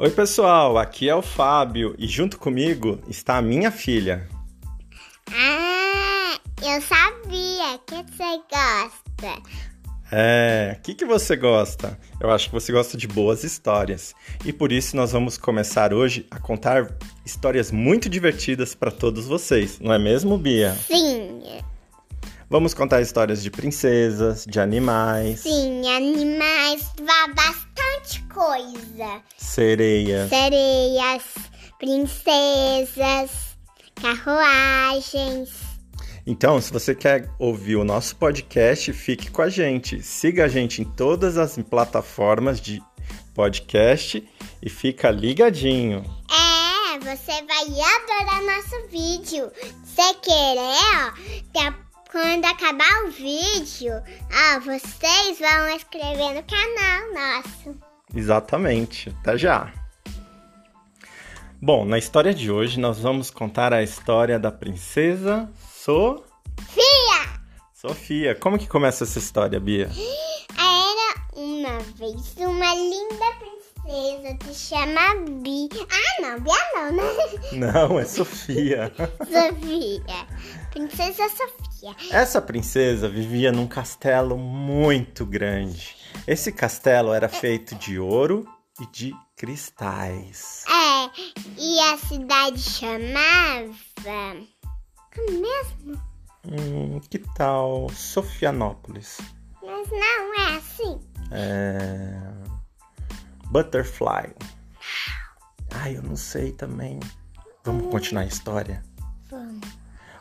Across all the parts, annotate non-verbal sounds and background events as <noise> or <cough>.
Oi, pessoal, aqui é o Fábio e junto comigo está a minha filha. Ah, eu sabia. Que você gosta? É, o que, que você gosta? Eu acho que você gosta de boas histórias. E por isso nós vamos começar hoje a contar histórias muito divertidas para todos vocês, não é mesmo, Bia? Sim. Vamos contar histórias de princesas, de animais, Sim, animais, bastante coisa. sereias. Sereias, princesas, carruagens. Então, se você quer ouvir o nosso podcast, fique com a gente. Siga a gente em todas as plataformas de podcast e fica ligadinho. É, você vai adorar nosso vídeo. Se querer, ó, tá- quando acabar o vídeo, ó, vocês vão inscrever no canal nosso. Exatamente. Até já. Bom, na história de hoje nós vamos contar a história da princesa So... Fia! Sofia. Como que começa essa história, Bia? <gasps> Era uma vez uma linda princesa que chama Bi. Ah, não, Bia não, né? Não, é Sofia. <laughs> Sofia. Princesa Sofia. Essa princesa vivia num castelo muito grande. Esse castelo era feito de ouro e de cristais. É, e a cidade chamava. Como mesmo? Hum, que tal Sofianópolis? Mas não é assim. É... Butterfly. Ai, eu não sei também. Vamos continuar a história? Vamos.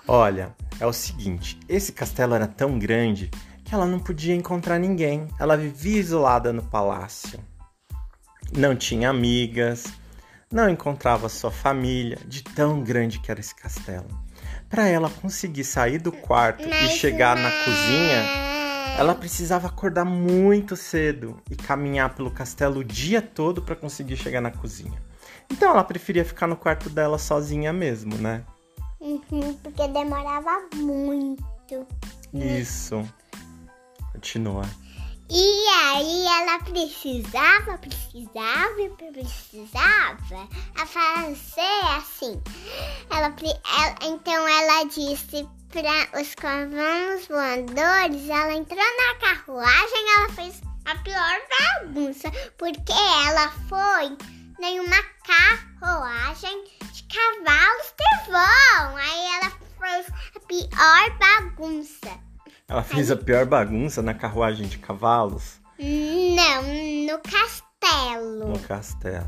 Olha, é o seguinte: esse castelo era tão grande que ela não podia encontrar ninguém. Ela vivia isolada no palácio. Não tinha amigas, não encontrava sua família, de tão grande que era esse castelo. Para ela conseguir sair do quarto e Mas chegar na não. cozinha, ela precisava acordar muito cedo e caminhar pelo castelo o dia todo para conseguir chegar na cozinha. Então ela preferia ficar no quarto dela sozinha mesmo, né? Porque demorava muito. Isso. Continua. E aí ela precisava, precisava precisava a fazer assim. Ela, ela- então ela disse para os cavalos voadores, ela entrou na carruagem, ela fez a pior bagunça, porque ela foi em uma carruagem cavalos de vão. Aí ela fez a pior bagunça. Ela fez a pior bagunça na carruagem de cavalos Não, no castelo. no castelo.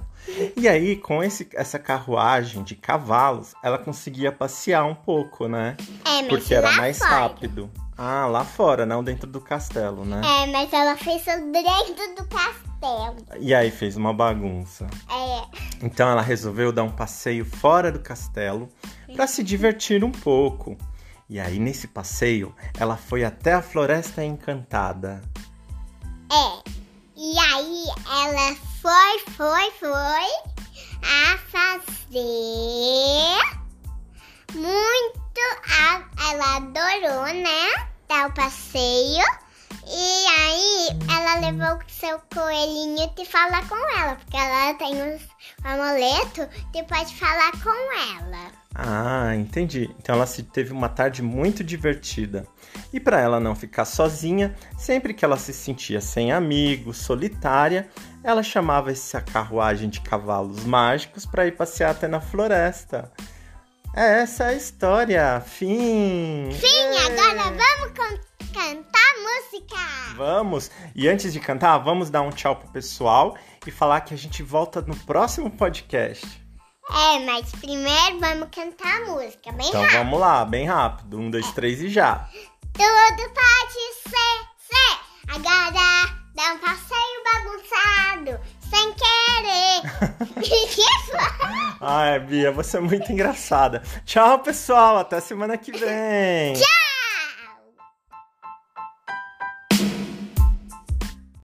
E aí, com esse, essa carruagem de cavalos, ela conseguia passear um pouco, né? É, mas Porque era mais fora. rápido. Ah, lá fora, não dentro do castelo, né? É, mas ela fez dentro do castelo. E aí fez uma bagunça. É, Então ela resolveu dar um passeio fora do castelo para se divertir um pouco. E aí nesse passeio, ela foi até a Floresta Encantada. é. E aí ela foi, foi, foi a fazer muito. A, ela adorou, né? Dar o passeio. E aí ela levou o seu coelhinho e falar com ela, porque ela tem os amuleto e pode falar com ela. Ah, entendi. Então ela se teve uma tarde muito divertida. E para ela não ficar sozinha, sempre que ela se sentia sem amigos, solitária, ela chamava essa carruagem de cavalos mágicos para ir passear até na floresta. É essa a história. Fim. Sim, agora vamos con- cantar música. Vamos! E antes de cantar, vamos dar um tchau pro pessoal e falar que a gente volta no próximo podcast. É, mas primeiro vamos cantar a música, bem Então rápido. vamos lá, bem rápido. Um, dois, três e já. Tudo pode ser, ser. Agora dá um passeio bagunçado, sem querer. <laughs> Ai, Bia, você é muito engraçada. Tchau, pessoal. Até semana que vem. Tchau!